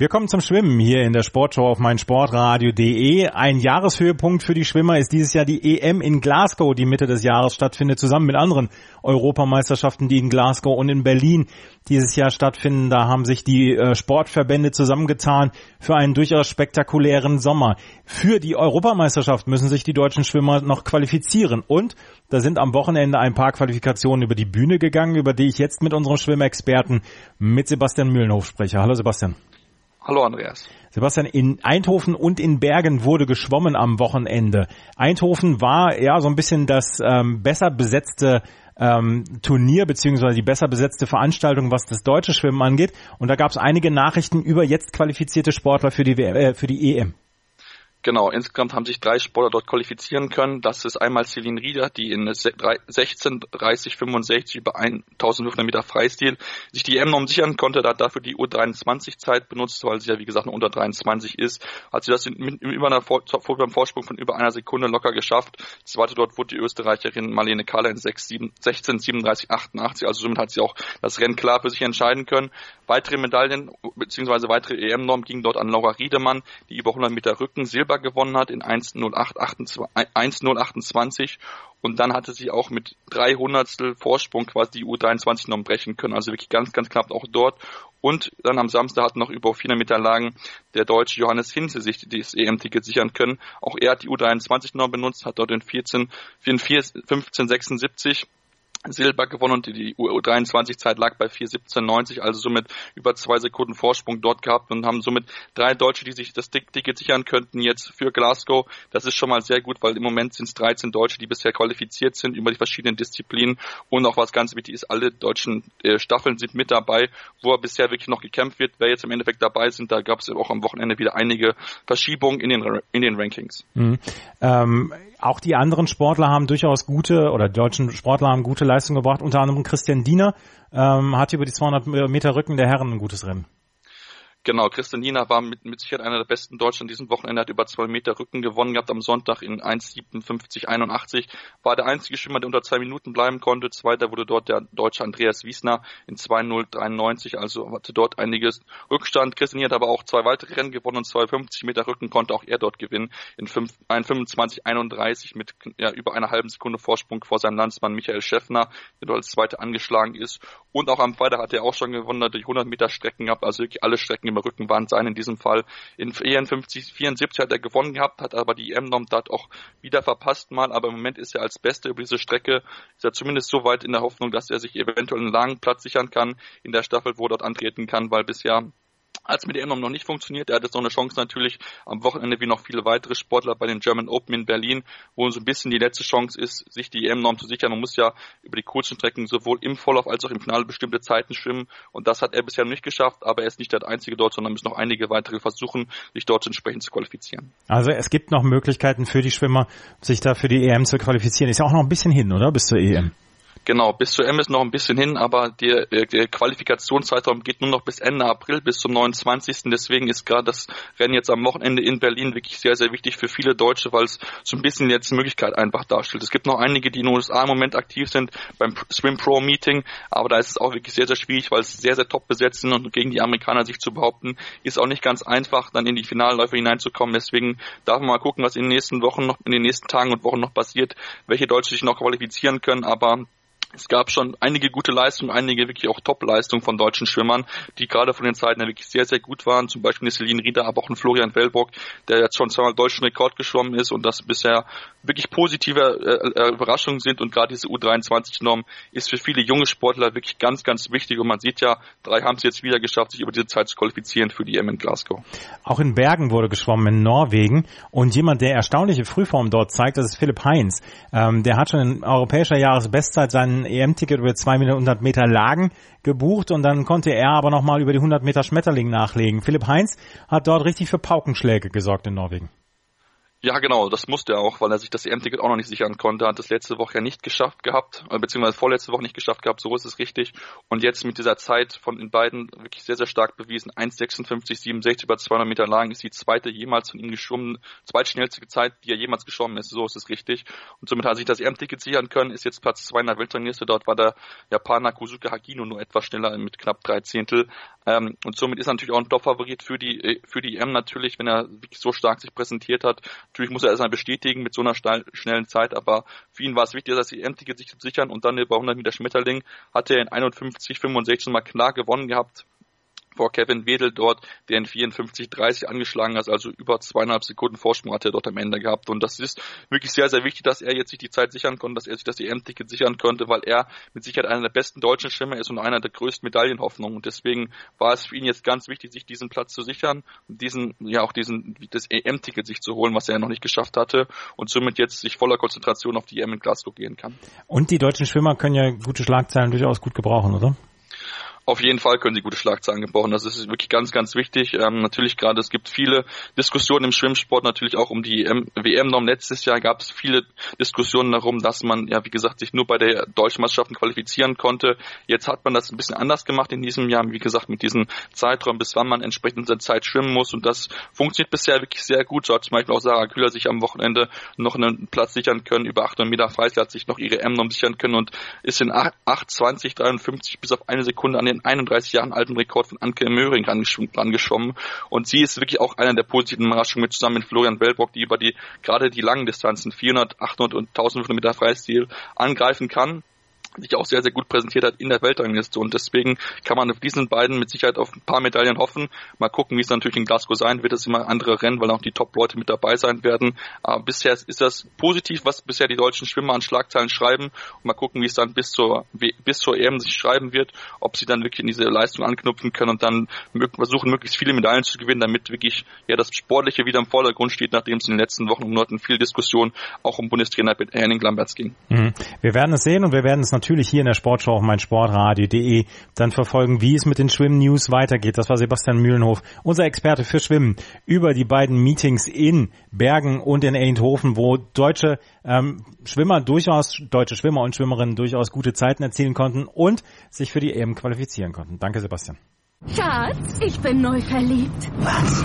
Wir kommen zum Schwimmen hier in der Sportshow auf meinsportradio.de. Ein Jahreshöhepunkt für die Schwimmer ist dieses Jahr die EM in Glasgow, die Mitte des Jahres stattfindet, zusammen mit anderen Europameisterschaften, die in Glasgow und in Berlin dieses Jahr stattfinden. Da haben sich die äh, Sportverbände zusammengetan für einen durchaus spektakulären Sommer. Für die Europameisterschaft müssen sich die deutschen Schwimmer noch qualifizieren und da sind am Wochenende ein paar Qualifikationen über die Bühne gegangen, über die ich jetzt mit unserem Schwimmexperten, mit Sebastian Mühlenhof spreche. Hallo Sebastian. Hallo Andreas. Sebastian, in Eindhoven und in Bergen wurde geschwommen am Wochenende. Eindhoven war ja so ein bisschen das ähm, besser besetzte ähm, Turnier beziehungsweise die besser besetzte Veranstaltung, was das deutsche Schwimmen angeht. Und da gab es einige Nachrichten über jetzt qualifizierte Sportler für die, äh, für die EM. Genau, insgesamt haben sich drei Sportler dort qualifizieren können. Das ist einmal Celine Rieder, die in 16, 30, 65 über 1500 Meter Freistil sich die EM-Norm sichern konnte, da hat dafür die U23-Zeit benutzt, weil sie ja wie gesagt nur unter 23 ist. Hat sie das in, in, über einer Vor beim Vorsprung von über einer Sekunde locker geschafft. Zweite dort wurde die Österreicherin Marlene Kahler in 6, 7, 16, 37, 88. Also somit hat sie auch das Rennen klar für sich entscheiden können. Weitere Medaillen bzw. weitere EM-Norm gingen dort an Laura Riedemann, die über 100 Meter Rücken Silber Silber gewonnen hat in 1.0828 und dann hatte sie auch mit drei Hundertstel Vorsprung quasi die U23 noch brechen können. Also wirklich ganz, ganz knapp auch dort. Und dann am Samstag hat noch über 400 Meter Lagen der deutsche Johannes Hinze sich das EM-Ticket sichern können. Auch er hat die U23 noch benutzt, hat dort in 14, 14 15, 76 Silber gewonnen und die U23-Zeit lag bei 4,17,90, also somit über zwei Sekunden Vorsprung dort gehabt und haben somit drei Deutsche, die sich das Ticket sichern könnten jetzt für Glasgow. Das ist schon mal sehr gut, weil im Moment sind es 13 Deutsche, die bisher qualifiziert sind über die verschiedenen Disziplinen und auch was ganz wichtig ist, alle deutschen äh, Staffeln sind mit dabei, wo er bisher wirklich noch gekämpft wird. Wer jetzt im Endeffekt dabei sind, da gab es auch am Wochenende wieder einige Verschiebungen in den, in den Rankings. Mhm. Ähm, auch die anderen Sportler haben durchaus gute oder die deutschen Sportler haben gute Leistung gebracht. Unter anderem Christian Diener ähm, hat über die 200 Meter Rücken der Herren ein gutes Rennen. Genau, Christian Nina war mit, mit Sicherheit einer der besten Deutschen diesem Wochenende, hat über zwei Meter Rücken gewonnen gehabt am Sonntag in 1,57,81. War der einzige Schwimmer, der unter zwei Minuten bleiben konnte. Zweiter wurde dort der Deutsche Andreas Wiesner in 2,093, also hatte dort einiges Rückstand. Christian Nina hat aber auch zwei weitere Rennen gewonnen und 2,50 Meter Rücken konnte auch er dort gewinnen in 1,25,31 mit ja, über einer halben Sekunde Vorsprung vor seinem Landsmann Michael Schäffner, der dort als Zweiter angeschlagen ist. Und auch am Freitag hat er auch schon gewonnen, durch 100 Meter Strecken gehabt, also wirklich alle Strecken im Rücken waren sein in diesem Fall. In 54, 74 hat er gewonnen gehabt, hat aber die EM-Norm dort auch wieder verpasst mal, aber im Moment ist er als Beste über diese Strecke, ist er zumindest so weit in der Hoffnung, dass er sich eventuell einen langen Platz sichern kann in der Staffel, wo er dort antreten kann, weil bisher als mit EM noch nicht funktioniert. Er hat jetzt noch eine Chance natürlich am Wochenende wie noch viele weitere Sportler bei den German Open in Berlin, wo so ein bisschen die letzte Chance ist, sich die EM-Norm zu sichern. Man muss ja über die kurzen Strecken sowohl im Vorlauf als auch im Finale bestimmte Zeiten schwimmen und das hat er bisher nicht geschafft, aber er ist nicht der einzige dort, sondern müssen noch einige weitere versuchen, sich dort entsprechend zu qualifizieren. Also es gibt noch Möglichkeiten für die Schwimmer, sich da für die EM zu qualifizieren. Ist ja auch noch ein bisschen hin, oder? Bis zur EM. Genau, bis zur M ist noch ein bisschen hin, aber der, der Qualifikationszeitraum geht nur noch bis Ende April, bis zum 29. Deswegen ist gerade das Rennen jetzt am Wochenende in Berlin wirklich sehr, sehr wichtig für viele Deutsche, weil es so ein bisschen jetzt Möglichkeit einfach darstellt. Es gibt noch einige, die in den USA im Moment aktiv sind beim Swim Pro Meeting, aber da ist es auch wirklich sehr, sehr schwierig, weil es sehr, sehr top besetzt sind und gegen die Amerikaner sich zu behaupten, ist auch nicht ganz einfach, dann in die Finalläufe hineinzukommen. Deswegen darf man mal gucken, was in den nächsten Wochen noch, in den nächsten Tagen und Wochen noch passiert, welche Deutsche sich noch qualifizieren können, aber es gab schon einige gute Leistungen, einige wirklich auch Top-Leistungen von deutschen Schwimmern, die gerade von den Zeiten her wirklich sehr, sehr gut waren. Zum Beispiel Celine Rieder, aber auch ein Florian Wellbock, der jetzt schon zweimal deutschen Rekord geschwommen ist und das bisher wirklich positive äh, äh Überraschungen sind. Und gerade diese U23-Norm ist für viele junge Sportler wirklich ganz, ganz wichtig. Und man sieht ja, drei haben es jetzt wieder geschafft, sich über diese Zeit zu qualifizieren für die M in Glasgow. Auch in Bergen wurde geschwommen in Norwegen und jemand, der erstaunliche Frühform dort zeigt, das ist Philipp Heinz. Ähm, der hat schon in europäischer Jahresbestzeit seinen EM-Ticket über 200 Meter Lagen gebucht und dann konnte er aber nochmal über die 100 Meter Schmetterling nachlegen. Philipp Heinz hat dort richtig für Paukenschläge gesorgt in Norwegen. Ja, genau, das musste er auch, weil er sich das EM-Ticket auch noch nicht sichern konnte. Hat das letzte Woche ja nicht geschafft gehabt, äh, beziehungsweise vorletzte Woche nicht geschafft gehabt, so ist es richtig. Und jetzt mit dieser Zeit von den beiden wirklich sehr, sehr stark bewiesen. 1,56,67 über 200 Meter lang ist die zweite jemals von ihm geschwommen, zweitschnellste Zeit, die er jemals geschwommen ist, so ist es richtig. Und somit hat er sich das EM-Ticket sichern können, ist jetzt Platz 2 in der Weltrangliste. Dort war der Japaner Kuzuka Hagino nur etwas schneller mit knapp drei Zehntel. Ähm, und somit ist er natürlich auch ein Top-Favorit für die, äh, für die EM natürlich, wenn er wirklich so stark sich präsentiert hat. Natürlich muss er erstmal bestätigen mit so einer schnellen Zeit, aber für ihn war es wichtig, dass die EM-Ticket sich sichern und dann über 100 Meter Schmetterling hat er in 51, 65 mal klar gewonnen gehabt vor Kevin Wedel dort, der in 54-30 angeschlagen hat, also über zweieinhalb Sekunden Vorsprung hat er dort am Ende gehabt. Und das ist wirklich sehr, sehr wichtig, dass er jetzt sich die Zeit sichern konnte, dass er sich das EM-Ticket sichern konnte, weil er mit Sicherheit einer der besten deutschen Schwimmer ist und einer der größten Medaillenhoffnungen. Und deswegen war es für ihn jetzt ganz wichtig, sich diesen Platz zu sichern und diesen, ja auch diesen, das EM-Ticket sich zu holen, was er noch nicht geschafft hatte und somit jetzt sich voller Konzentration auf die EM in Glasgow gehen kann. Und die deutschen Schwimmer können ja gute Schlagzeilen durchaus gut gebrauchen, oder? Auf jeden Fall können sie gute Schlagzeilen gebrauchen. Das ist wirklich ganz, ganz wichtig. Ähm, natürlich gerade, es gibt viele Diskussionen im Schwimmsport, natürlich auch um die WM-Norm. Letztes Jahr gab es viele Diskussionen darum, dass man, ja, wie gesagt, sich nur bei der deutschen Meisterschaften qualifizieren konnte. Jetzt hat man das ein bisschen anders gemacht in diesem Jahr, wie gesagt, mit diesem Zeitraum, bis wann man entsprechend seine Zeit schwimmen muss. Und das funktioniert bisher wirklich sehr gut. So hat zum Beispiel auch Sarah Kühler sich am Wochenende noch einen Platz sichern können. Über 800 Meter Freistil hat sich noch ihre M-Norm sichern können und ist in 8,20, 53 bis auf eine Sekunde an den 31 Jahren alten Rekord von Anke Möhring rangeschwommen. Und sie ist wirklich auch einer der positiven Überraschungen mit zusammen mit Florian Bellbock, die über die, gerade die langen Distanzen, 400, 800 und 1500 Meter Freistil angreifen kann sich auch sehr, sehr gut präsentiert hat in der Weltrangliste. Und deswegen kann man auf diesen beiden mit Sicherheit auf ein paar Medaillen hoffen. Mal gucken, wie es natürlich in Glasgow sein wird. Es immer andere Rennen, weil auch die Top-Leute mit dabei sein werden. Aber bisher ist das positiv, was bisher die deutschen Schwimmer an Schlagzeilen schreiben. Und mal gucken, wie es dann bis zur, bis zur EM sich schreiben wird, ob sie dann wirklich in diese Leistung anknüpfen können und dann versuchen, möglichst viele Medaillen zu gewinnen, damit wirklich ja das Sportliche wieder im Vordergrund steht, nachdem es in den letzten Wochen und Monaten viel Diskussion auch um Bundestrainer Henning Lamberts ging. Mhm. Wir werden es sehen und wir werden es natürlich hier in der Sportschau auf meinsportradio.de dann verfolgen, wie es mit den Schwimm-News weitergeht. Das war Sebastian Mühlenhof, unser Experte für Schwimmen, über die beiden Meetings in Bergen und in Eindhoven, wo deutsche ähm, Schwimmer durchaus, deutsche Schwimmer und Schwimmerinnen durchaus gute Zeiten erzielen konnten und sich für die EM qualifizieren konnten. Danke, Sebastian. Schatz, ich bin neu verliebt. Was?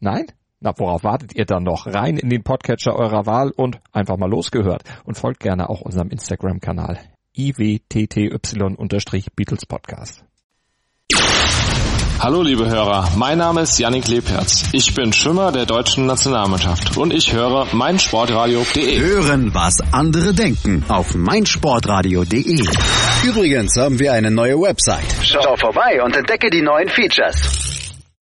Nein? Na, worauf wartet ihr dann noch? Rein in den Podcatcher eurer Wahl und einfach mal losgehört. Und folgt gerne auch unserem Instagram-Kanal iwtty-Beatles Podcast. Hallo liebe Hörer, mein Name ist Yannick Lebherz. Ich bin Schwimmer der deutschen Nationalmannschaft und ich höre meinsportradio.de. Hören, was andere denken auf meinsportradio.de. Übrigens haben wir eine neue Website. Schau vorbei und entdecke die neuen Features.